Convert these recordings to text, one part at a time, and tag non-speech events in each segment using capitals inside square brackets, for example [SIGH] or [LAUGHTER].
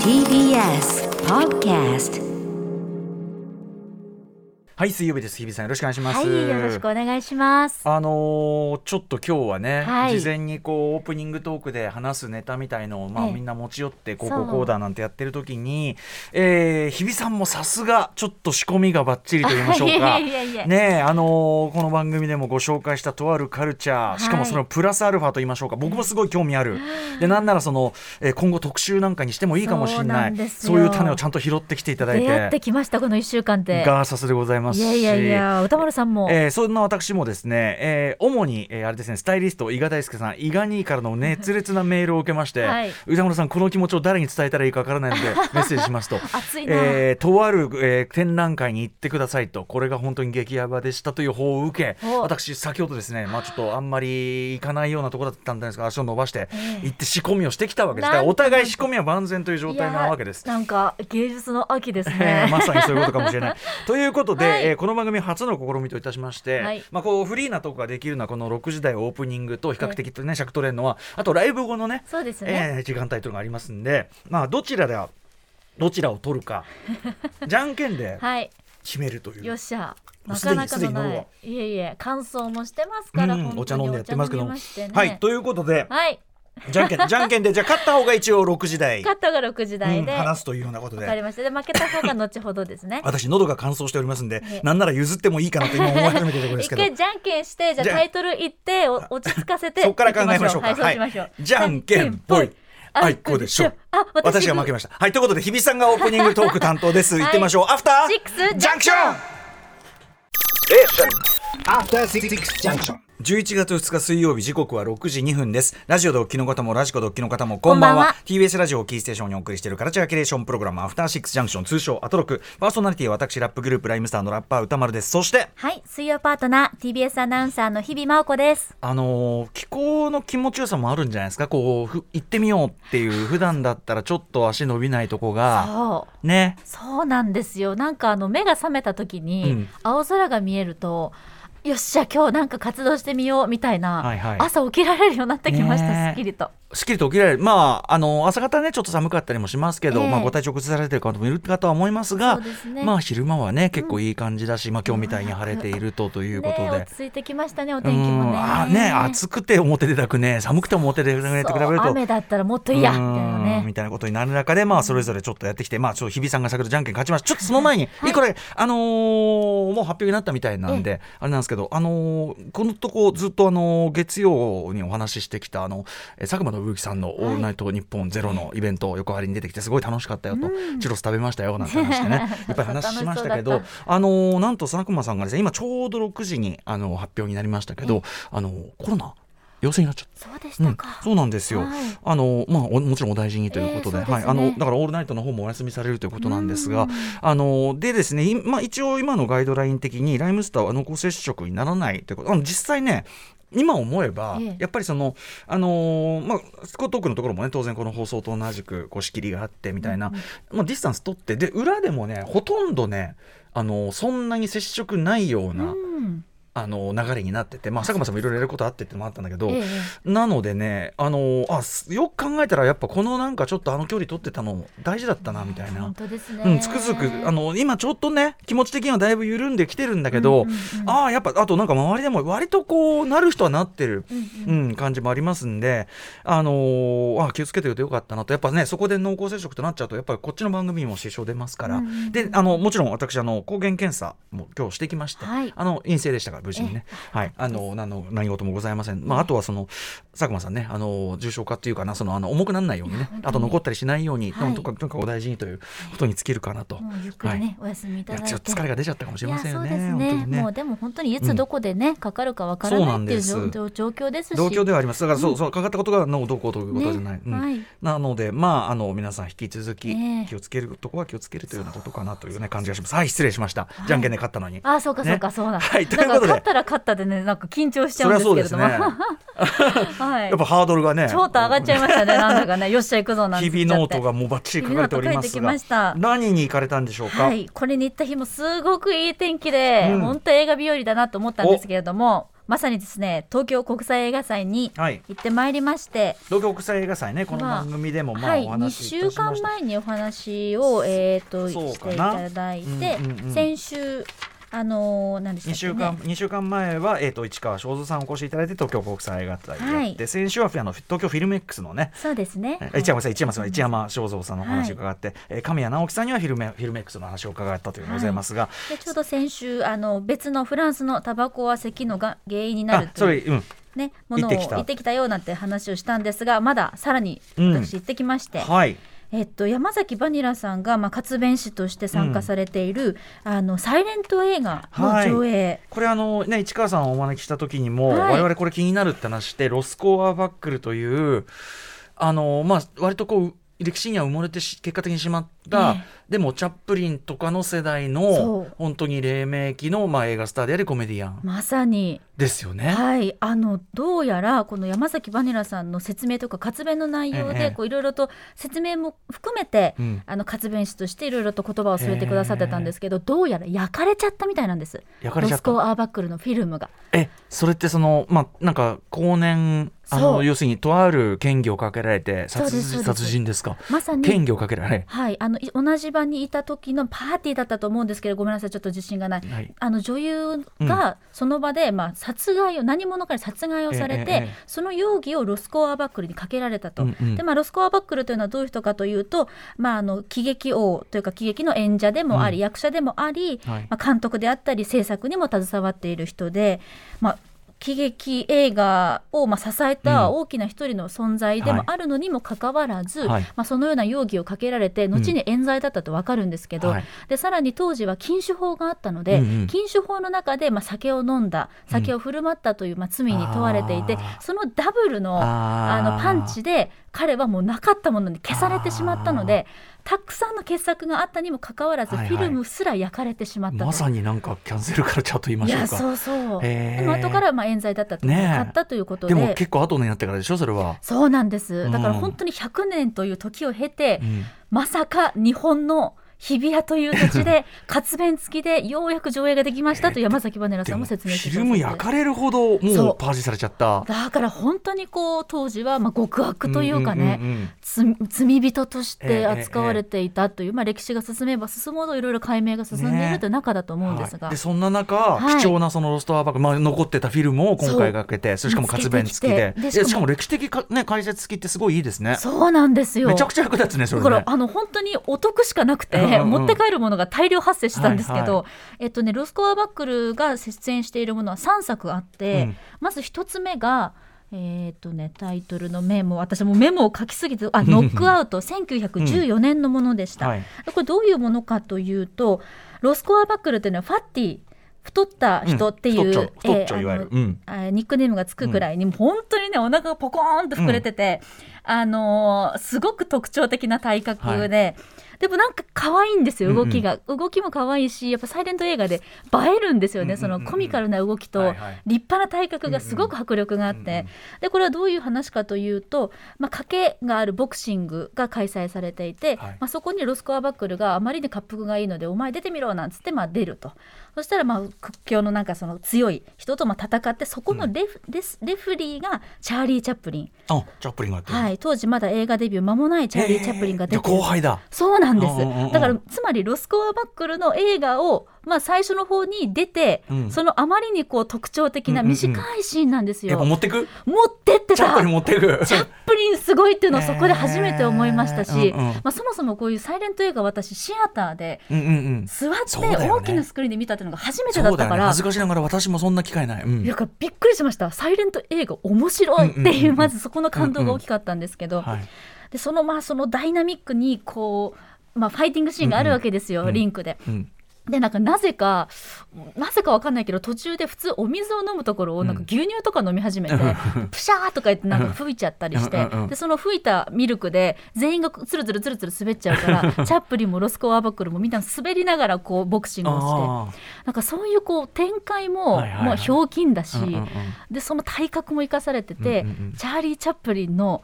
TBS Podcast はい水曜日です。日比さんよろしくお願いします。はい、よろしくお願いします。あのーちょっと今日はね、はい。事前にこうオープニングトークで話すネタみたいのを、まあ、ええ。みんな持ち寄ってこうこう。こうだなんてやってる時に、えー、日比さんもさすがちょっと仕込みがバッチリと言いましょうか。[LAUGHS] ねえあのーこの番組でもご紹介したとあるカルチャーしかもそのプラスアルファと言いましょうか。僕もすごい興味ある。でなんならその、えー今後特集なんかにしてもいいかもしれなないそういう種をちゃんと拾ってきていただいて。出会ってきましたこの一週間で。ガーサスでございますし。いやいやいや、歌丸さんも。えーそんな私もですね、えー主に、えーあれですねスタイリスト伊賀大輔さん伊賀兄からの熱 [LAUGHS] 烈なメールを受けまして、はい。歌村さんこの気持ちを誰に伝えたらいいかわからないので [LAUGHS] メッセージしますと。熱。えーとある、えー展覧会に行ってくださいと。これが本当に激ヤバでしたという方を受けお。私先ほどですねまあちょっとあんまり行かないようなところだったんですが足を伸ばしてええ。行って仕込みをしてきたわけです。だからお互い仕込みは万全という状態なわけです。なんか芸術の秋ですえーね。まさにそういうことかもしれない。[LAUGHS] ということで、はいえーこの番組初の試みといたしまして、はいまあ、こうフリーなトークができるのはこの6時台オープニングと比較的とね、尺取れるのはあとライブ後のねそうですね。えー時間帯というのがありますんで、まあ、どちらではどちらを取るか [LAUGHS] じゃんけんではい、決めるという。よっしゃ。なかなかのない。いえいえ、感想もしてますから。うん本当にお茶飲んでやってますけどはい、ということで、はい、じゃんけんじゃんけんでじゃあ勝った方が一応6時台、勝ったが六時台うんで。わ話すというようなことでかりました。で、負けた方が後ほどですね。私喉が乾燥しておりますんで、ええなんなら譲ってもいいかなと今思い始めてるところです一けど回じゃんけんして、じゃあタイトル言って、お落ち着かせて。そこから考えましょうか。はい、そうしましょう。じゃんけんぽい。あいこでしょ。あ、私が負けました。はい、ということで、日比さんがオープニングトーク担当です。はい行ってみましょう。アフタシックスージャンクション After Six Junction. 11月2日水曜日時刻は6時2分ですラジオでお聞きの方もラジコでお聞きの方もこんばんはこんばんは TBS ラジオをキーステーションにお送りしているカルチャーキュレーションプログラムアフターシックスジャンクション通称アトロクパーソナリティは私ラップグループライムスターのラッパー歌丸ですそしてはい、水曜パートナー TBS アナウンサーの日々真央子です。あのー気候の気持ちよさもあるんじゃないですか？こうふ行ってみようっていう普段だったらちょっと足伸びないとこが。ねそうなんですよ。なんかあの目が覚めた時に、うん青空が見えると。よっしゃ今日なんか活動してみようみたいな、はいはい。朝起きられるようになってきました、ねえ。すっきりとすっきりと起きられる、まあ、あの朝方ね、ちょっと寒かったりもしますけど、ええ。まあ、ご体調崩されてる方もいるかとは思いますが、ね。まあ、昼間はね、結構いい感じだし、まあ、今日みたいに晴れているとということで。ねえ落ち着いてきましたねおう天気もね。ね暑くて表出たくね寒くて表出たくねって比べると雨だったらもっといいやみたいなうんね。みたいなことになる中で、まあ、それぞれちょっとやってきて、まあ、ちょっと日比さんが先ほどじゃんけん勝ちました。ちょっとその前に、はい。これ、あのーもう発表になったみたいなんで、あれなんですけど、あのーこのとこずっと、あのー月曜にお話ししてきた、あの、えー佐久間さんのオールナイト日本ゼロのイベント、横張りに出てきて、すごい楽しかったよと、チュロス食べましたよ、なんて話してね、[LAUGHS] いっぱい話しましたけどあのーなんと佐久間さんがですね、今ちょうど6時に、あの、発表になりましたけど、あのーコロナ陽性になっちゃった。そうでしうん。たか、、そうなんですよ、はい。あのまあ、おもちろんお大事にということで,、えーですね。はい、あのだからオールナイトの方もお休みされるということなんですが、うん。あのでですね、いまあ、一応今のガイドライン的にライムスターは濃厚接触にならないということ。あの実際ね今思えば、ええ。やっぱりその、あのーまあ、スコットークのところもね当然この放送と同じくこう仕切りがあってみたいな、まあ、ディスタンス取ってで裏でもねほとんどねあのそんなに接触ないような、うんあの流れになってて、まあ、佐久間さんもいろいろやることあってってのもあったんだけど、ええ。なのでね、あのあすよく考えたらやっぱこのなんかちょっとあの距離取ってたの大事だったなみたいな。本。当ですね、うん、つくづくあの今ちょっとね気持ち的にはだいぶ緩んできてるんだけど、うんうんうん。ああやっぱあとなんか周りでも割とこうなる人はなってる、うんうん。うん感じもありますんで、あのーあ気をつけておいてよかったなと。やっぱねそこで濃厚接触となっちゃうとやっぱりこっちの番組にも支障出ますから、うんうんうん。であのもちろん私あの抗原検査も今日してきまして、はい。あの陰性でしたから無事にね、はい、あの何の何事もございません、まあ、あとはその佐久間さんねあの重症化っていうかなそのあの重くならないようにねあと残ったりしないように、はい。とかとかお大事にということに尽きるかなと。ゆっくりね、お休みいただいて。疲れが出ちゃったかもしれませんよね。ね。もうでも本当にいつどこでね、かかるかわからないっていう状状況ですし。同居ではあります。だからそう、そうかかったことが脳どうこうということじゃない。なのでまああの皆さん引き続きええ。気をつけるとこは気をつけるというようなことかなというね感じがします。はい失礼しました。じゃんけんで勝ったのに。あそうかそうか、ね。そうだ、はいというんことで勝ったら勝ったでねなんか緊張しちゃうんですけれども。[LAUGHS] やっぱハードルがね。ちょっと上がっちゃいましたねなんだかね。よっしゃ行くぞなんて日々ノートがもうバッチリ書かれております。が何に行かれたんでしょうか？はい、これに行った日もすごくいい天気で、うん。本当映画日和だなと思ったんですけれども、まさにですね東京国際映画祭にはい。行ってまいりまして、東京国際映画祭ねこのまあ番組でもまあはい、2お話しい週間前にお話を、えー、としていただいて、うんうんうん。先週あのー何でした2っけ、週ね、間二週間前は、えー、と市川正蔵さんお越しいただいて東京国際映画祭やって、はい。先週はあの東京フィルメックスのねそうですね。え市山さん、市山さん、市山正蔵さんのお話を伺って、えー神谷直樹さんにはフィルメフィルメックスの話を伺ったというございますが、でちょうど先週あの別のフランスのタバコは咳のが原因になるあそれ、という、うん、ね、ものを行ってきたようなんて話をしたんですがまださらにうん。私行ってきまして、はい、えっと、山崎バニラさんが、まあ、活弁士として参加されている、あのサイレント映画の上映、これあのね市川さんをお招きした時にも、はい。我々これ気になるって話してロスコアバックルというあのまあ割とこう歴史には埋もれてし結果的にしまった、えでもチャップリンとかの世代そのう。本当に黎明期の、まあ、映画スターでありコメディアン。まさに、ですよね。はい、あのどうやらこの山崎バニラさんの説明とか活弁の内容ええでこういろいろと説明も含めて、うん。あの活弁士としていろいろと言葉を添えてくださってたんですけど、どうやら焼かれちゃったみたいなんです。焼かれちゃった。ロスコア・アーバックルのフィルムが。えそれってそのまあなんか後年あの要するにとある嫌疑をかけられて殺殺人ですか？まさに。嫌疑をかけられ。はい、あのい同じ場にいた時のパーティーだったと思うんですけどごめんなさいちょっと自信がない、はい。あの女優がその場で、まあ、殺害を何者かに殺害をされて、ええええ。その容疑をロスコアバックルにかけられたと、うんうん。でまあ、ロスコアバックルというのはどういう人かというと、まあ、あの喜劇王というか喜劇の演者でもあり、うん。役者でもあり、はい。まあ、監督であったり制作にも携わっている人で、まあ、喜劇映画をまあ支えた大きな一人の存在でもあるのにもかかわらず、はい。まあ、そのような容疑をかけられて後に冤罪だったと分かるんですけど、はい。でさらに当時は禁酒法があったので、うんうん。禁酒法の中でまあ酒を飲んだ酒を振る舞ったというまあ罪に問われていて、あー。そのダブルのあのパンチで彼はもうなかったものに消されてしまったのでたくさんの傑作があったにもかかわらず、はいはい。フィルムすら焼かれてしまったと。まさになんかキャンセルカルチャーと言いましょうかいやそう。そうでも後からまあ冤罪だったと分かったということで,、でも結構後になってからでしょそれは、そうなんです。うんだから本当に100年という時を経て、うん。まさか日本の日比谷という土地で [LAUGHS] 活弁付きでようやく上映ができましたと山崎バネラさんも説明してフィルム焼かれるほどもそう。うパージされちゃった。だから本当にこう当時はまあ極悪というかね、んんうん罪罪人としええて扱われていたという、まあ、歴史が進めば進むほどいろいろ解明が進んでいるという中だと思うんですが、はい。でそんな中、はい。貴重なそのロストアーバック、まあ、残ってたフィルムを今回かけてそれしかも活弁付きで。でしかも歴史的か、ね、解説付きってすごいいいですね。そうなんですよ。めちゃくちゃ役立つねそれね。だからあの本当にお得しかなくて、うんうんうん。持って帰るものが大量発生してたんですけど、はいはえっとね、ロスコアバックルが出演しているものは3作あって、うん。まず1つ目が、えっとね、タイトルのメモ。私もメモを書きすぎてあノックアウト。[LAUGHS] 1914年のものでした、はい。これどういうものかというとロスコアバックルというのはファッティ太った人っていう、えニックネームがつくくらいに、もう本当にねお腹がポコーンと膨れてて、あのーすごく特徴的な体格で、でもなんか可愛いんですよ動きが、動きも可愛いしやっぱサイレント映画で映えるんですよね、うんうんうんうん。そのコミカルな動きと立派な体格がすごく迫力があって、うんうんでこれはどういう話かというと、まあ、賭けがあるボクシングが開催されていて、はい。まあ、そこにロスコアバックルがあまりに滑腹がいいのでお前出てみろなんつってまあ出るとそしたらまあ屈強のなんかその強い人とまあ戦ってそこのレフ,、レスレフリーがチャーリー・チャップリン、あチャップリンがはい、当時まだ映画デビュー間もないチャーリー・チャップリンが出て後輩だそうなんですだからつまりロスコアバックルの映画を、まあ、最初の方に出て、うん。そのあまりにこう特徴的なうんうんうん。短いシーンなんですよ。やっぱ持ってく？持ってってた。チャップリン持ってく。チャップリンすごいっていうのをそこで初めて思いましたし、えーうんうん。まあ、そもそもこういうサイレント映画私シアターでうんうんうん。座って大きなスクリーンで見たっていうのが初めてだったから、恥ずかしながら私もそんな機会ない、うん。いやびっくりしました。サイレント映画面白いっていう,、うんうんうんまずそこの感動が大きかったんですけど、はい。でそのまあそのダイナミックにこう、まあ、ファイティングシーンがあるわけですよ、うんうん。リンクで。うんでなんかなぜかなぜかわかんないけど途中で普通お水を飲むところをなんか牛乳とか飲み始めて、プシャーとか言ってなんか吹いちゃったりして、うんうんうん。でその吹いたミルクで全員がつるつるつるつる滑っちゃうからチャップリンもロスコアバックルもみんな滑りながらこうボクシングをして。あなんかそういうこう展開も、ひょうきんだし、ーうんうんうん。でその体格も生かされてて、うんうんうん。チャーリー・チャップリンの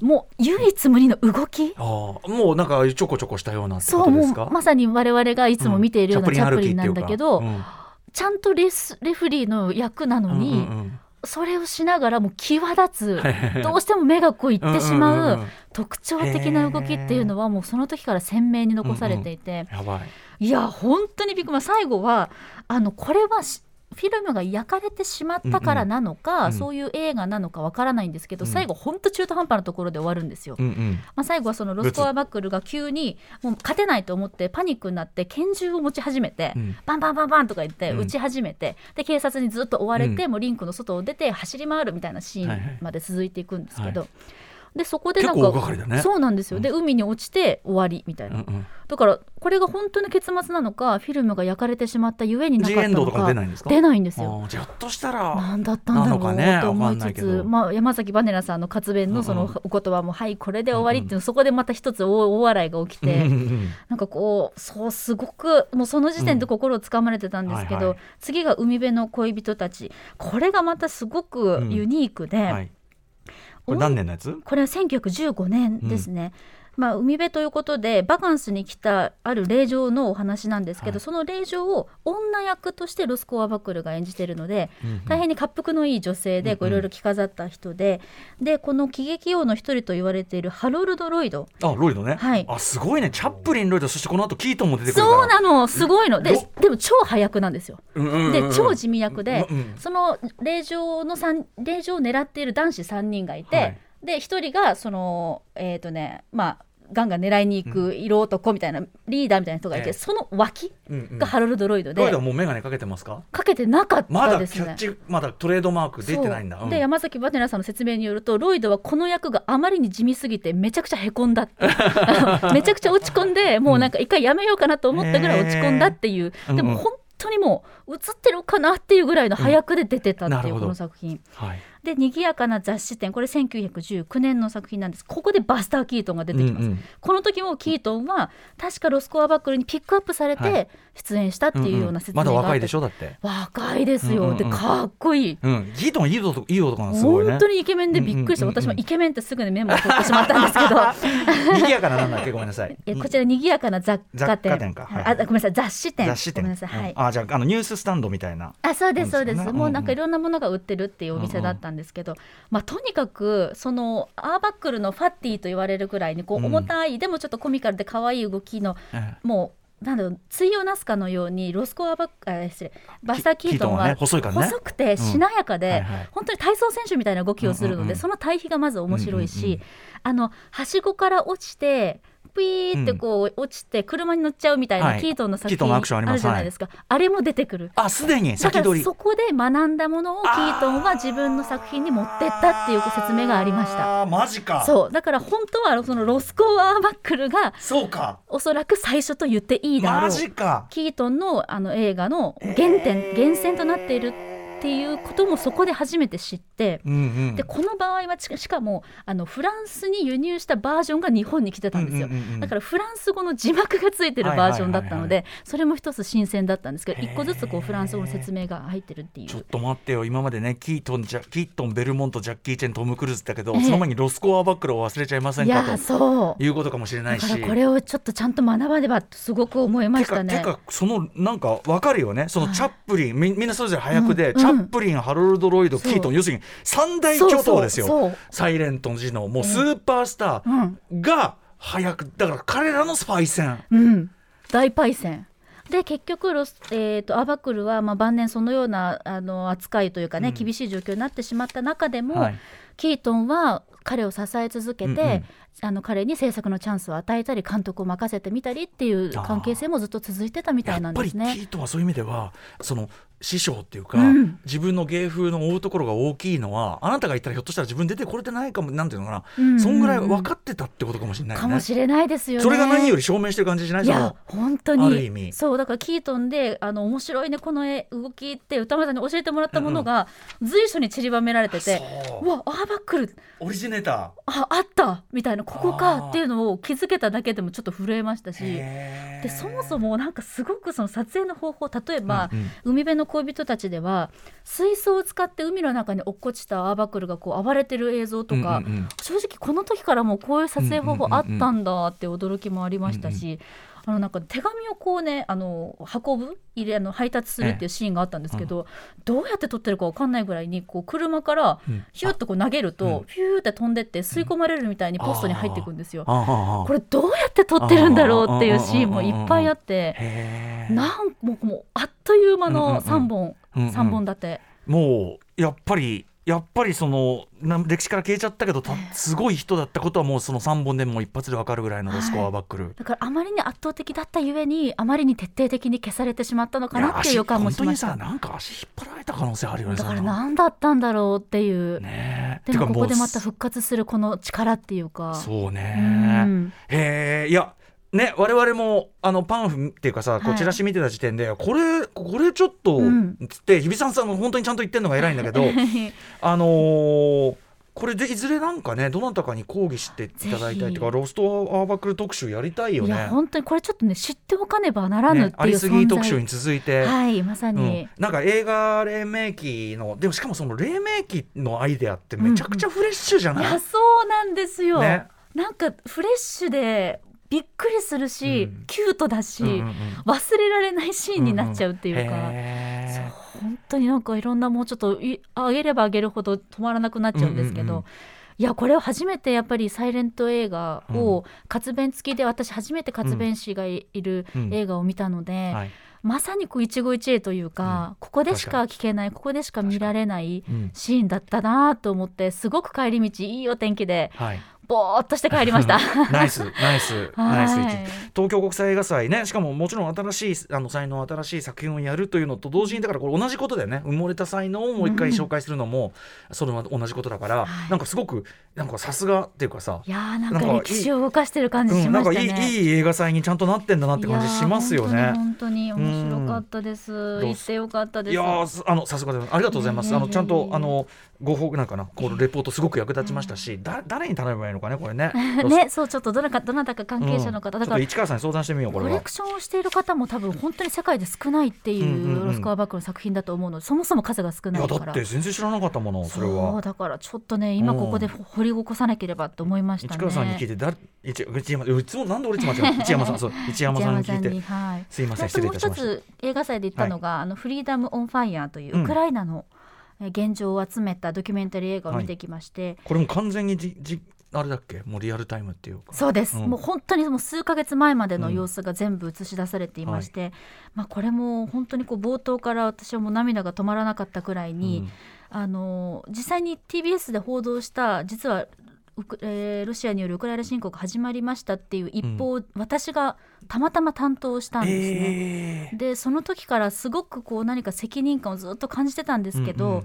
もう唯一無二の動き？あーもうなんかちょこちょこしたようなそうもことですか？うまさに我々がいつも見ているようなチャップリンなんだけど、うかちゃんとレスレフリーの役なのに、うんうんうん。それをしながらも際立つどうしても目がこういってしまう特徴的な動きっていうのはもうその時から鮮明に残されていて、やばい。いや本当にびっくり。まあ最後はあのこれはしフィルムが焼かれてしまったからなのか、うん。うんそういう映画なのかわからないんですけど、うん。最後本当中途半端なところで終わるんですよ。うんうん。まあ、最後はそのロスコアバックルが急にもう勝てないと思ってパニックになって拳銃を持ち始めて、うん。バンバンバンバンとか言ってうん。撃ち始めて、で警察にずっと追われて、うもうリンクの外を出て走り回るみたいなシーはいはい。ンまで続いていくんですけど、はでそこでなん結構大か掛かりだね。そうなんですよ、で海に落ちて終わりみたいな、うんうん。だからこれが本当に結末なのかフィルムが焼かれてしまったゆえになかったのか。か出ないんですか？出ないんですよ。じゃっとしたら何だったんだろなのかねうと思いつつ、まあ、山崎バネラさんの活弁のそのうんうん。お言葉も、はいこれで終わりっていう、そこでまた一つ大大笑いが起きて、うんうんうん。なんかこうそうすごくもうその時点で心をつかまれてたんですけど、うんはいはい。次が海辺の恋人たち。これがまたすごくユニークで、はいこれ何年のやつ？これは1915年ですね。まあ、海辺ということでバカンスに来たある霊場のお話なんですけど、はい。その霊場を女役としてロスコア・バクルが演じているので、うんうん。大変に滑腹のいい女性でこういろいろ着飾った人で、でこの喜劇王の一人と言われているハロルド・ロイド。あロイドね、はい。あすごいね。チャップリンロイドそしてこの後キートンも出てくるそうなの。すごいの。でどでも超早役なんですよ。うんうんうんうんで超地味役で、うんうんその霊場の三霊場を狙っている男子3人がいて、はい。で1人がそのえっ、とねまあガンガン狙いに行く色男みたいなリーダーみたいな人がいて、ええその脇がハロルド・ロイドで、ロイドはもう眼鏡かけてますか？かけてなかっまだたですね。キャッチまだトレードマーク出てないんだ。で山崎バテラさんの説明によるとロイドはこの役があまりに地味すぎてめちゃくちゃへこんだ [LAUGHS] めちゃくちゃ落ち込んでもうなんか一回やめようかなと思ったぐらい落ち込んだっていう、でも本当にもう映ってるかなっていうぐらいの早くで出てたっていう、この作品。はいで賑やかな雑誌展。これ1919年の作品なんです。ここでバスター・キートンが出てきます、うんうん。この時もキートンは確かロスコアバックルにピックアップされはい。て出演したっていうような説明があって、まだ若いでしょ？だって。若いですよ、うんうんうん。でかっこいい。うん。キートンいい男いい男なんですすごいね。本当にイケメンでびっくりした、うん。うんうんうん私もイケメンってすぐにメモを取ってしまったんですけど。[LAUGHS] 賑やかななんだっけ？ごめんなさい。えこちら賑やかな雑貨雑店はい。あごめんなさい。雑誌店。雑誌店。ごめんなさい、はい。うん。あじゃああのニューススタンドみたいな。あそうですそうです。ね。もうなんかいろんなものが売ってるっていうお店だったんですけど、まあ、とにかくそのアーバックルのファッティと言われるぐらいにこうん。う重たい、でもちょっとコミカルで可愛い動きのええもうなんだろう対をなすかのようにロスコアバックあ失礼。バスター・キートンは細くてしなやかで、はいはい。本当に体操選手みたいな動きをするので、うんうんうんその対比がまず面白いし、うんうんうん。あのはしごから落ちてピーってこう落ちて車に乗っちゃうみたいはない。キートンの作キートンのアクションあり品あるじゃないですか、あれも出てくる。あすでにだから先取り。そこで学んだものをキートンは自分の作品に持ってったっていう説明がありました。あーマジか。そう。だから本当はそのロスコアバックルがそうか。おそらく最初と言っていいだろマうジか。キートンのあの映画の原点、源泉となっているっていうこともそこで初めて知って。うんうん。でこの場合はちしかもあのフランスに輸入したバージョンが日本に来てたんですよ、うんうんうんうん。だからフランス語の字幕がついてるバージョンだったので、はいそれも一つ新鮮だったんですけど一個ずつこうフランス語の説明が入ってるっていう。ちょっと待ってよ。今までねキートンジャキートンベルモントジャッキー・チェントム・クルーズだけど、ええ。その前にロスコアバックルを忘れちゃいませんかいやそう。ということかもしれないし。これをちょっとちゃんと学ばねばとすごく思いましたね。てかそのなんかわかるよね。そのチャップリン、みみんなそれぞれ早くで、うんチャップリンハロルド・ロイドキートン要するに三大巨頭ですよ。サイレントの字のもうスーパースタうんーが早くだから彼らのスパイ戦うん、大パイセン。で結局ロス、えー、とアバクルはまあ晩年そのようなあの扱いというかね、うん。厳しい状況になってしまった中でも、はい。キートンは彼を支え続けて、うんうんあの彼に制作のチャンスを与えたり監督を任せてみたりっていう関係性もずっと続いてたみたいなんやっぱりキですね。ートンはそういう意味ではその師匠っていうか、うん。自分の芸風の追うところが大きいのはあなたが言ったらひょっとしたら自分出てこれてないかもなんていうのかな、うん。うんうんそんぐらい分かってたってことかもしれないよね。かもしれないですよね。それが何より証明してる感じしないいや本当に。ある意味。そうだからキートンであの面白いねこの絵動きって歌丸さんに教えてもらったものが随所に散りばめられてて、そう。うわアーバックル。オリジネータああった。みたいなここかっていうのを気づけただけでもちょっと震えましたしー。でそもそもなんかすごくその撮影の方法例えば、うんうん。海辺の恋人たちでは水槽を使って海の中に落っこちたアーバクルがこう暴れてる映像とか、うんうんうん。正直この時からもうこういう撮影方法あったんだって驚きもありましたし、あのなんか手紙をこうねあの運ぶ入れあの配達するっていうシーンがあったんですけど、どうやって撮ってるかわかんないぐらいにこう車からうん。ヒュッとこう投げると、うん。ヒューって飛んでって吸い込まれるみたいにポストに入っていくんですよ。これどうやって撮ってるんだろうっていうシーンもいっぱいあって。なんもうあっという間の3本、うんうん。三本立て、もうやっぱりやっぱりそのな歴史から消えちゃったけどたすごい人だったことはもうその3本でもう一発でわかるぐらいのロスコアバックル。だからあまりに圧倒的だったゆえにあまりに徹底的に消されてしまったのかなっていう予感もしました。本当にさなんか足引っ張られた可能性あるよねだから何だったんだろうっていう、ね。えでもここでまた復活するこの力っていうか。うそううねん。へえいやね我々もあのパンフっていうかさこうはい。チラシ見てた時点で、これこれちょっと、うん。つって日比さんさんも本当にちゃんと言ってるのが偉いんだけど [LAUGHS] あのーこれでいずれなんかねどなたかに抗議していただいたりとかぜロストアーバックル特集やりたいよいね。や本当にこれちょっとね知っておかねばならぬっていうねありすぎ存特集に在、続いて、はいまさうん。に、なんか映画黎明期のでもしかもその黎明期のアイデアってめちゃくちゃフレッシュじゃい？ない、やそうなんですよ、ね。なんかフレッシュでびっくりするし、うん。キュートだし、うんうんうん。忘れられないシーンになっちゃうっていうか、へー。本当になんかいろんなもうちょっとい上げれば上げるほど止まらなくなっちゃうんですけど、うんうんうんいやこれを初めてやっぱりサイレント映画を活弁付きで私初めて活弁士がいるうん映画を見たので、はい。まさにこう一期一会というか、ここでしか聞けないここでしか見られないうん。シーンだったなと思ってすごく帰り道いいお天気ではいぼーっとして帰りました。[LAUGHS] ナイスナイスナイスはい東京国際映画祭ねしかももちろん新しいあの才能新しい作品をやるというのと同時にだからこれ同じことでね埋もれた才能をもう一回紹介するのも、それは同じことだから、はいなんかすごくなんかさすがっていうかさいやーなんか歴史を動かしてる感じしうん、なんかいましたね。いいい映画祭にちゃんとなってんだなって感じしますよね。本当に面白かったです。ん行ってよかったです。いやあのさすがですありがとうございます。あのちゃんとあのご報告なんかなこのレポートすごく役立ちましたし、だ誰に頼めばいいのかねこれね。[LAUGHS] ね、そうちょっとどなかどなたか関係者の方、うんだから市川さんに相談してみようこれはコレク。ションをしている方も多分本当に世界で少ないっていうロスコアバックの作品だと思うので、そもそも数が少いないから。やだって全然知らなかったものそれそうは。だからちょっとね今ここで掘り起こさなければと思いましたね。市川さんに聞いてだ一一山いつもなんで俺いつも間違う一山さんそう一山さんに聞いてにはい。すいません失あともう一礼いたしました。つ映画祭で言ったのが、あのフリーダム・オン・ファイヤーというウクライナのえー現状を集めたドキュメンタリー映画を見てきまして、これも完全にじじあれだっけ？もうリアルタイムっていうか。そうです、うん。もう本当にもう数ヶ月前までの様子が全部映し出されていまして、まあ、これも本当にこう冒頭から私はもう涙が止まらなかったくらいに、あの実際に TBS で報道した実はウク、えーロシアによるウクライナ侵攻が始まりましたっていう一報を私がたまたま担当したんですね。えでその時からすごくこう何か責任感をずっと感じてたんですけど、うんうん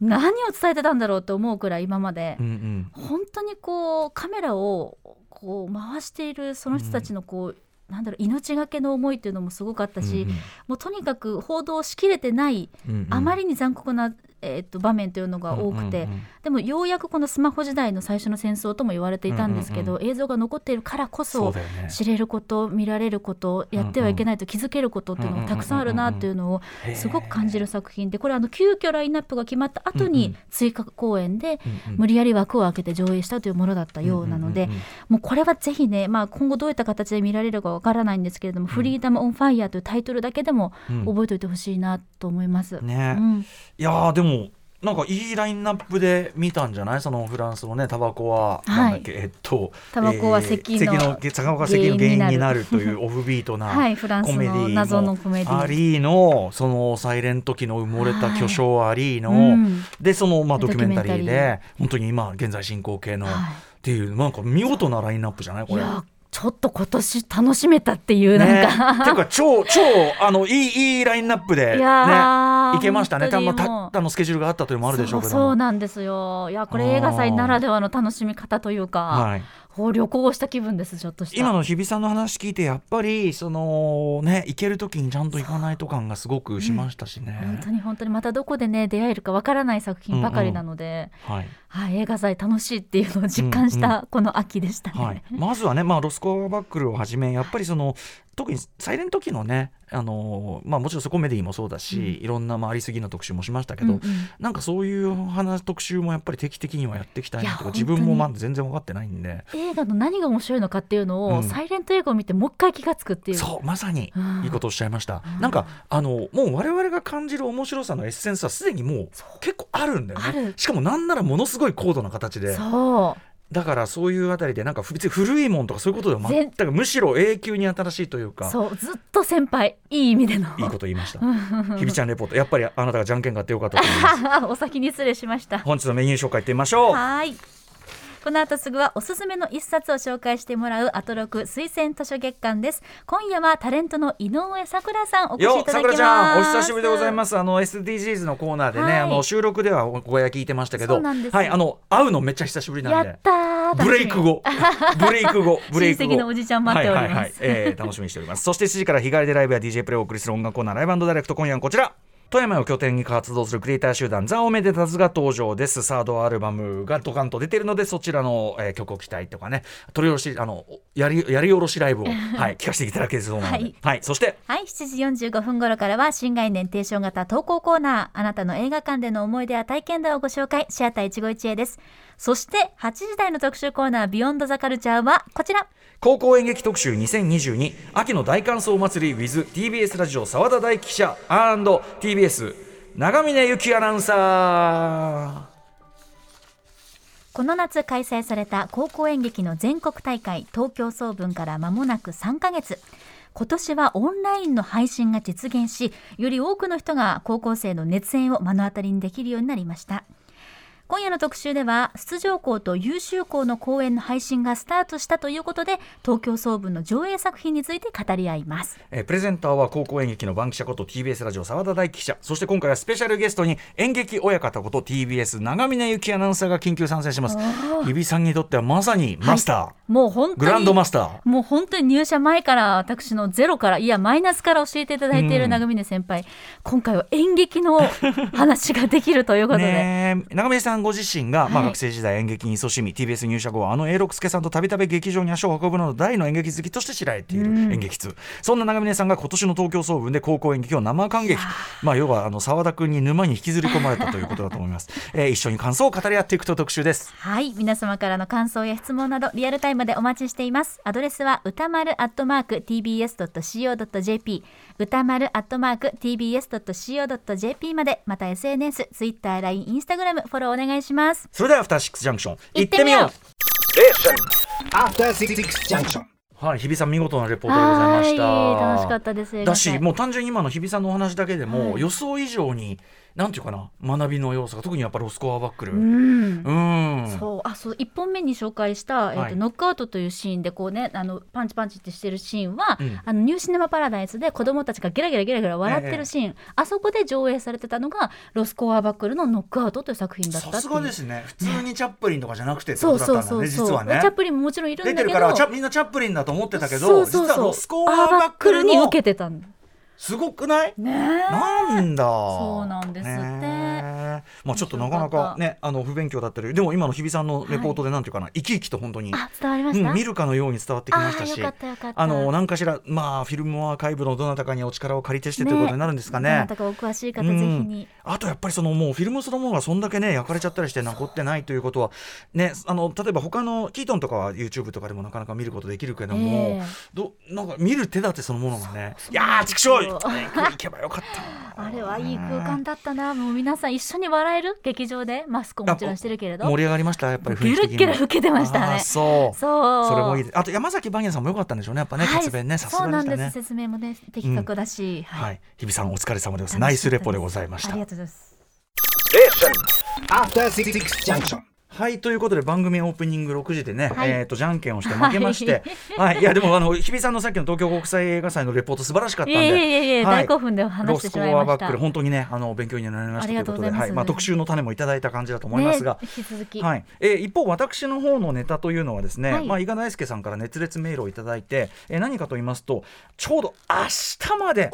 何を伝えてたんだろうと思うくらい今まで。ー、うんうん。本当にこうカメラをこう回しているその人たちのこう、なんだろう命がけの思いっていうのもすごかったし、うんうん。もうとにかく報道しきれてない、うんうん。あまりに残酷な、えー、と場面というのが多くて、でもようやくこのスマホ時代の最初の戦争とも言われていたんですけど、うん映像が残っているからこそ知れること見られることやってはいけないと気づけることっていうのがたくさんあるなっていうのをすごく感じる作品でこれあの急遽ラインナップが決まった後に追加公演で無理やり枠を開けて上映したというものだったようなのでもうこれはぜひね、まあ、今後どういった形で見られるかわからないんですけれども「フリーダム・オン・ファイヤー」というタイトルだけでもうん。覚えておいてほしいなと思います。ね。うん。いやーでもなんかいいラインナップで見たんじゃない？そのフランスのねタバコは、はい。なんだっけ？えっとタバコは咳のえー咳の原因になるというオフビートな [LAUGHS] はい、フランスコメディの謎のコメディありのそのサイレント期の埋もれた巨匠ありの、うん。でそのまあドドキュメンタリー。で本当に今現在進行形の、はい。っていうなんか見事なラインナップじゃない？これ。ちょっと今年楽しめたっていうなんね、か、ていうか超超あのいいいいラインナップでねいけましたね。多分本当にもう。たったのスケジュールがあったというのもあるでしょうけどそうもそうなんですよ。いやこれ映画祭ならではの楽しみ方というか、はい、こう旅行をした気分ですちょっとした。今の日比さんの話聞いてやっぱりそのね行ける時にちゃんと行かないと感がすごくしましたしね、本当に本当にまたどこでね出会えるかわからない作品ばかりなので、はい。はい、映画祭楽しいっていうのを実感しうんたこの秋でしたね。はい、まずはね、まあ、ロスコアバックルをはじめやっぱりその特にサイレント期のねあの、まあ、もちろんコメディもそうだし、いろんな、まあ、ありすぎの特集もしましたけど、うんうん。なんかそういう話特集もやっぱり定期的にはやっていきたいなとか自分もまだ全然分かってないんで。映映画の何が面白いのかっていうのを、うん。サイレント映画を見てもう一回気がつくっていう。そうまさにうんいいことをおっしゃいました、うんなんかあのもう我々が感じる面白さのエッセンスはすでにもう結構あるんだよね。しかもなんならものすごい高度な形で。そうだからそういうあたりでなんか別に古いもんとかそういうことでは全全くむしろ永久に新しいというか。そうずっと先輩いい意味での。いいこと言いました。ひびちゃんレポート。やっぱりあなたがじゃんけん買ってよかったと思います。[LAUGHS] お先に失礼しました。本日のメニュー紹介いってみましょう。はいこの後すぐはおすすめの一冊を紹介してもらうアトロク推薦図書月間です。今夜はタレントの井上咲楽さんお越しよいただきます。さくらちゃんお久しぶりでございます。あの SDGs のコーナーでね、はい。あの収録ではごや聞いてましたけどはいあの会うのめっちゃ久しぶりなんで。やったー [LAUGHS] ブレイク後。ブレイク後ブレイク後。のおじちゃん待っております。はいはいはい。えー楽しみにしております。そして7時から日帰りでライブや DJ プレイをお送りする音楽コーナーライブダイレクト今夜はこちら富山を拠点に活動するクリエイター集団ザ・オメデタズが登場です。サードアルバムがドカンと出てるのでそちらの、えー曲を期待とかね。取り下ろしあのやりやり下ろしライブを、[LAUGHS] はい、聞かせていただけそうなので、はい。はい、そしてはい、7時45分頃からは新概念提唱型投稿コーナー。あなたの映画館での思い出や体験談をご紹介。シアター一期一会ですそして8時台の特集コーナービヨンドザカルチャーはこちら。高校演劇特集2022秋の大感想祭り WithTBS ラジオ澤田大記者 &TBS 長峰由紀アナウンサー。この夏開催された高校演劇の全国大会東京総文から間もなく3ヶ月。今年はオンラインの配信が実現しより多くの人が高校生の熱演を目の当たりにできるようになりました今夜の特集では出場校と優秀校の公演の配信がスタートしたということで東京総文の上映作品について語り合います。えープレゼンターは高校演劇の番記者こと TBS ラジオ澤田大記者。そして今回はスペシャルゲストに演劇親方こと TBS 長峰由紀アナウンサーが緊急参戦します。日比さんにとってはまさにマスター、もう本当にグランドマスター。もう本当に入社前から私のゼロからいやマイナスから教えていただいている長峰先輩、今回は演劇の話ができるということで、[LAUGHS] 長峰さんご自身が、まあ、はい学生時代演劇に勤しみ TBS 入社後はあの永六輔さんとたびたび劇場に足を運ぶなど大の演劇好きとして知られている演劇通、そんな長峰さんが今年の東京総文で高校演劇を生感激まあ要はあの澤田君に沼に引きずり込まれたということだと思います、[LAUGHS] えー一緒に感想を語り合っていくと特集です。はい。皆様からの感想や質問などリアルタイムでお待ちしています。アドレスは歌丸アットマーク tbs.co.jp 歌丸アットマーク tbs.co.jp までまた SNS、Twitter、LINE、Instagram フォローお願いします。それではアフターシックスジャンクション行ってみよう。After Six Junction. はい日比さん見事なレポートでございました。はい楽しかったですだしもう単純に今の日比さんのお話だけでも、はい。予想以上になんていうかな学びの要素が特にやっぱりロスコアバックル。ううん。んそう。あそう1本目に紹介した、えーとはい。ノックアウトというシーンでこうねあのパンチパンチってしてるシーンは、うん。あのニューシネマパラダイスで子供たちがゲラゲラゲラゲラ笑ってるシーン、あそこで上映されてたのがロスコアバックルのノックアウトという作品だったさすがですね。普通にチャップリンとかじゃなくてそうそうそうそう。実はね。チャップリンももちろんいるんだけど。出てるからみんなチャップリンだと思ってたけどそうそうそう。実はロスコアバックルのクルに受けてたんだすごくない？ねえ。なんだ。そうなんですって。ねえ。まあちょっとなかなかねあの不勉強だったりでも今の日比さんのレポートでなんていうかな、生き生きと本当にあ伝わりました、うん、見るかのように伝わってきましたしあーよかったよかった。あの何かしらまあフィルムアーカイブのどなたかにお力を借りてしてということになるんですかね。どなたかお詳しい方、うんぜひに。あとやっぱりそのもうフィルムそのものがそんだけね焼かれちゃったりして残ってないということはねあの例えば他のキートンとかは YouTube とかでもなかなか見ることできるけども、ええ。どなんか見る手立てそのものがね。いやー畜生行けばよかった。[LAUGHS] あれはいい空間だったな。もう皆さん一緒に笑える？劇場で？マスクももちろんしてるけれど。盛り上がりました？やっぱり雰囲気的に。ゲル吹けてましたね。そう。そう。それもいい。あと山崎バニヤさんも良かったんでしょうね。やっぱねはい。ね。さすそうなんです。説明もね的確だし、はい。日比さんお疲れ様です。ナイスレポでございました。ありがとうございます。After Six Junction. はいということで番組オープニング6時でね、はい。えっ、とじゃんけんをして負けまして、はい、い、やでもあの日比さんのさっきの東京国際映画祭のレポート素晴らしかったんいで。えいえいえいえ、はい。大興奮で話してしまいました。アバックル本当にねあの勉強になりましたということで、といはい。まあ特集の種もいただいた感じだと思いますが。ね、引き続き、はい。えー一方、私の方のネタというのはですね、はいまあ、伊賀大輔さんから熱烈メールをいただいて、えー何かと言いますとちょうど明日まで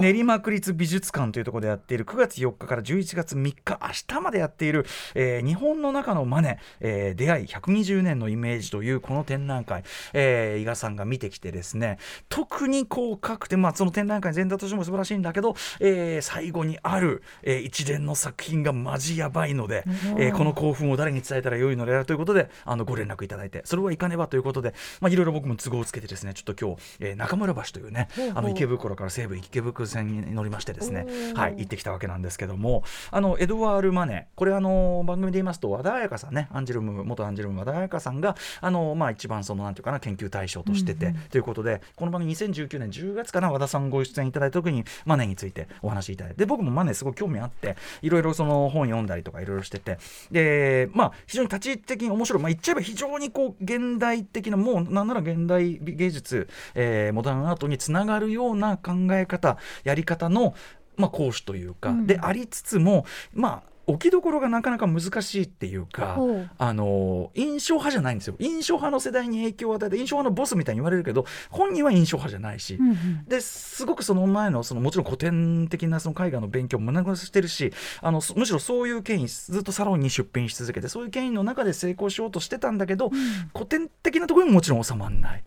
練馬区立美術館というところでやっている9月4日から11月3日明日までやっている、えー日本の中のマネ、えー出会い120年のイメージというこの展覧会、えー、伊賀さんが見てきてですね。特にこう各点、まあ、その展覧会全体としても素晴らしいんだけど、えー最後にある、えー一連の作品がマジやばいので、えーこの興奮を誰に伝えたらよいのであるということであのご連絡いただいて。それはいかねばということで、まあ、いろいろ僕も都合をつけてですねちょっと今日、えー中村橋というねあの池袋から西武池袋線に乗りましてですね、はい、行ってきたわけなんですけどもあのエドワール・マネこれあの番組で言いますと和田彩香さんねアンジェルム元アンジェルム和田彩香さんがあの、まあ、一番そのなんていうかな研究対象としてて、ということでこの番組2019年10月かな和田さんご出演いただいた時にマネについてお話しいただいてで僕もマネすごい興味あっていろいろその本読んだりとかいろいろしててでまあ非常に立ち的に面白い、まあ、言っちゃえば非常にこう現代的なもうなんなら現代芸術、えーモダンアートにつながるような考え方やり方の、まあ、講師というか、うん。でありつつもまあ置きどころがなかなか難しいっていうかあの印象派じゃないんですよ。印象派の世代に影響を与えて印象派のボスみたいに言われるけど本人は印象派じゃないし、うんうん。ですごくその前のそのもちろん古典的なその絵画の勉強も学してるしあのそむしろそういう権威ずっとサロンに出品し続けてそういう権威の中で成功しようとしてたんだけど、古典的なところにももちろん収まらないっ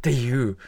ていう。うん、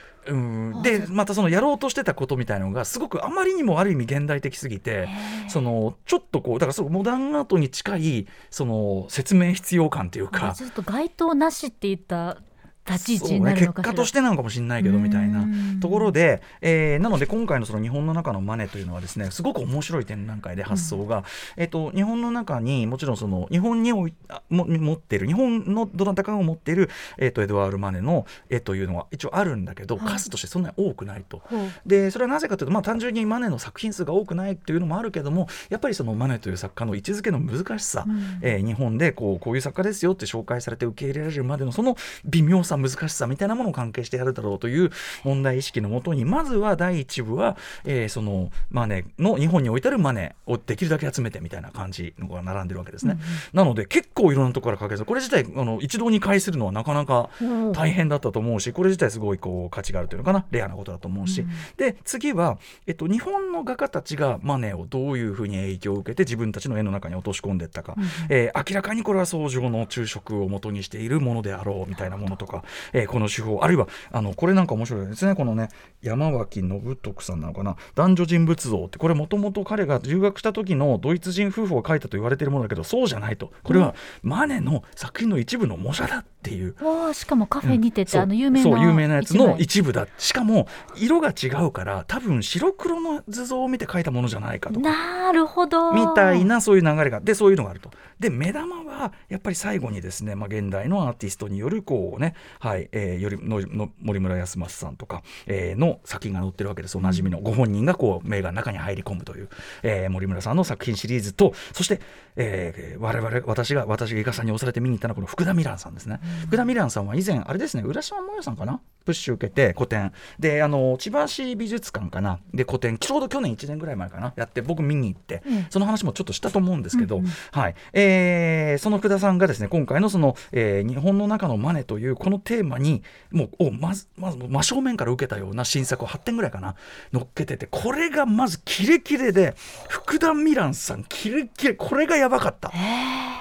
でまたそのやろうとしてたことみたいなのがすごくあまりにもある意味現代的すぎてそのちょっとこうだからそのモダンアートに近いその説明必要感というか。ちょっと該当なしって言った立ち位置になるのかしら。結果としてなのかもしれないけどみたいなうん。ところで、えーなので今回のその日本の中のマネというのはですねすごく面白い展覧会で発想が、えっと日本の中にもちろんその日本においあも持っている日本のどなたかが持っている、えっとエドワール・マネの絵というのは一応あるんだけど、はい。数としてそんなに多くないと。でそれはなぜかというと、まあ、単純にマネの作品数が多くないというのもあるけどもやっぱりそのマネという作家の位置づけの難しさ、うん。えー日本でこうこういう作家ですよって紹介されて受け入れられるまでのその微妙さ難しさみたいなものを関係してやるだろうという問題意識のもとにまずは第一部は、えーそのマネの日本に置いてあるマネをできるだけ集めてみたいな感じのが並んでるわけですね。なので結構いろんなところからかけずこれ自体あの一堂に会するのはなかなか大変だったと思うしこれ自体すごいこう価値があるというのかな。レアなことだと思うし、で次は、えっと、日本の画家たちがマネをどういうふうに影響を受けて自分たちの絵の中に落とし込んでいったか、えー明らかにこれは相乗の昼食を元にしているものであろうみたいなものとか、えーこの手法あるいはあのこれなんか面白いですね。このね山脇信徳さんなのかな。男女人物像ってこれもともと彼が留学した時のドイツ人夫婦が描いたと言われているものだけどそうじゃないと。これはマネの作品の一部の模写だっていう。わあしかもカフェにてって、そうあの有名な有名なやつの一一部だ。しかも色が違うから多分白黒の図像を見て描いたものじゃないかと枚か。なるほど。みたいなそういう流れが。でそういうのがあるとで目玉はやっぱり最後にですね、まあ、現代のアーティストによるこうね、はいえーよりのの森村康正さんとか、えーの作品が載ってるわけですおなじみのご本人がこう名画の中に入り込むという、えー森村さんの作品シリーズとそして、えー我々私が私が伊賀さんに押されて見に行ったのはこの福田ミランさんですね、福田ミランさんは以前あれですね浦島もよさんかな？プッシュ受けて個展。であの千葉市美術館かな。で個展ちょうど去年1年ぐらい前かな。やって僕見に行って、うん。その話もちょっとしたと思うんですけど、うんうんはい。えーその福田さんがですね今回のその、えー日本の中のマネというこのテーマにもうおまずまず真正面から受けたような新作を8点ぐらいかな。乗っけててこれがまずキレキレで福田ミランさんキレキレこれがやばかった。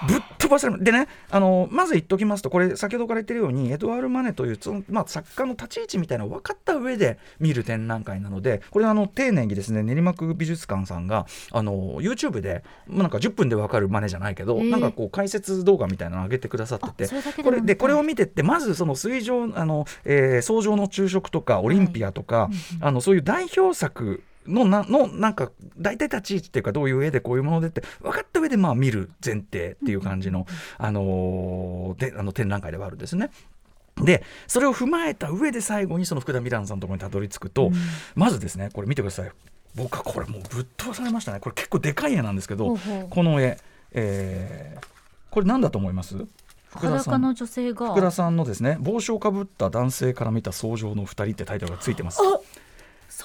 ぶっ飛ばされる。でねあのまず言っておきますとこれ先ほどから言ってるようにエドワール・マネというその、まあ、作家の立ち位置みたいなのを分かった上で見る展覧会なのでこれあの丁寧にですね練馬区美術館さんがあの YouTube で、まあ、なんか10分で分かるマネじゃないけど、えーなんかこう解説動画みたいなのを上げてくださっててこれでこれを見てってまずその水上あの、えー、草上の昼食とかオリンピアとか、あのそういう代表作のなのなんか大体立ち位置っていうかどういう絵でこういうものでって分かった上でまあ見る前提っていう感じの、あのーであの展覧会ではあるんですね。でそれを踏まえた上で最後にその福田ミランさんのところにたどり着くと、まずですねこれ見てください。僕はこれもうぶっ飛ばされましたね。これ結構でかい絵なんですけどこの絵、えーこれ何だと思います？福田さん。裸の女性が。福田さんのですね帽子をかぶった男性から見た草上の二人ってタイトルがついてます。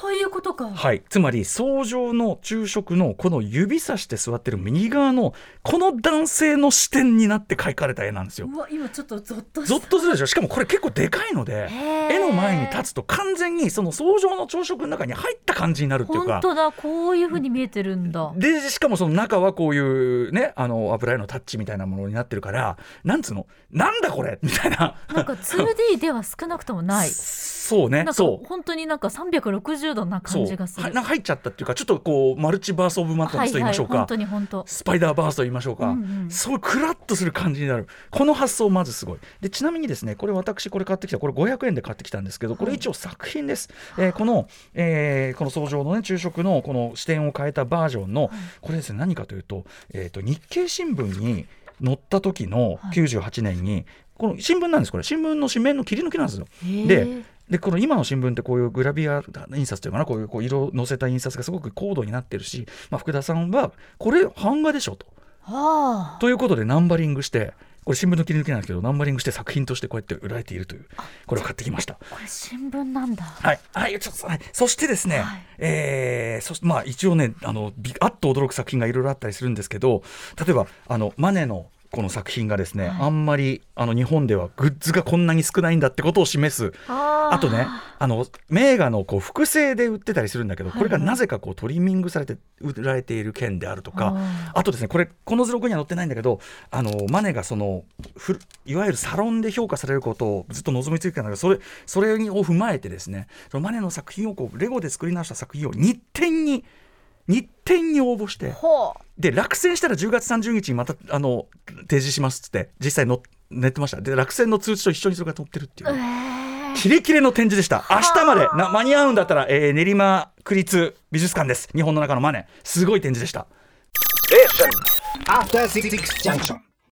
そそういうことか。はい、つまり草上の昼食のこの指さして座ってる右側のこの男性の視点になって描かれた絵なんですよ。うわ今ちょっとゾッと。ゾッとするでしょしかもこれ結構でかいので絵の前に立つと完全にその草上の朝食の中に入った感じになるっていうか。本当だこういう風に見えてるんだ。でしかもその中はこういうねあの油絵のタッチみたいなものになってるからなんつうの？なんだこれ？みたいななんか 2D では少なくともない。[LAUGHS] そうね。なんかそう。本当になんか360度なそう感じがする。はなんか入っちゃったっていうかちょっとこうマルチバース・オブ・マットネスと言いましょうか、本当に本当。スパイダーバースと言いましょうか、うんうんそういうクラッとする感じになる。この発想まずすごい。でちなみにですねこれ私これ買ってきたこれ500円で買ってきたんですけどこれ一応作品です、えーこの、えーこの草上のね昼食のこの視点を変えたバージョンの、これですね何かというと,、えーと日経新聞に載った時の98年に、この新聞なんですこれ。新聞の紙面の切り抜きなんですよ。ででこの今の新聞ってこういうグラビア印刷というかなこういうこう色を載せた印刷がすごく高度になってるし、まあ、福田さんはこれ版画でしょと。はあ。ということでナンバリングしてこれ新聞の切り抜きなんですけどナンバリングして作品としてこうやって売られているというこれを買ってきました。これ新聞なんだ。はい、はい、ちょっと、はい、そしてですね、はいえーそまあ一応ねあのびあっと驚く作品がいろいろあったりするんですけど例えばあのマネのこの作品がですね、はい。あんまりあの日本ではグッズがこんなに少ないんだってことを示す。あとねあの名画のこう複製で売ってたりするんだけど、これがなぜかこうトリミングされて売られている件であるとか、ああとですねこれこの図録には載ってないんだけどあのマネがそのふいわゆるサロンで評価されることをずっと望み続けたんだけどそれそれを踏まえてですねそのマネの作品をこうレゴで作り直した作品を日展に日展に応募してほう。で落選したら10月30日にまたあの提示しますっつって実際の寝ってましたで落選の通知と一緒にそれが載ってるっていうね、えーキレキレの展示でした。明日までな間に合うんだったら、えー練馬区立美術館です。日本の中のマネ。すごい展示でした。After Six Junction.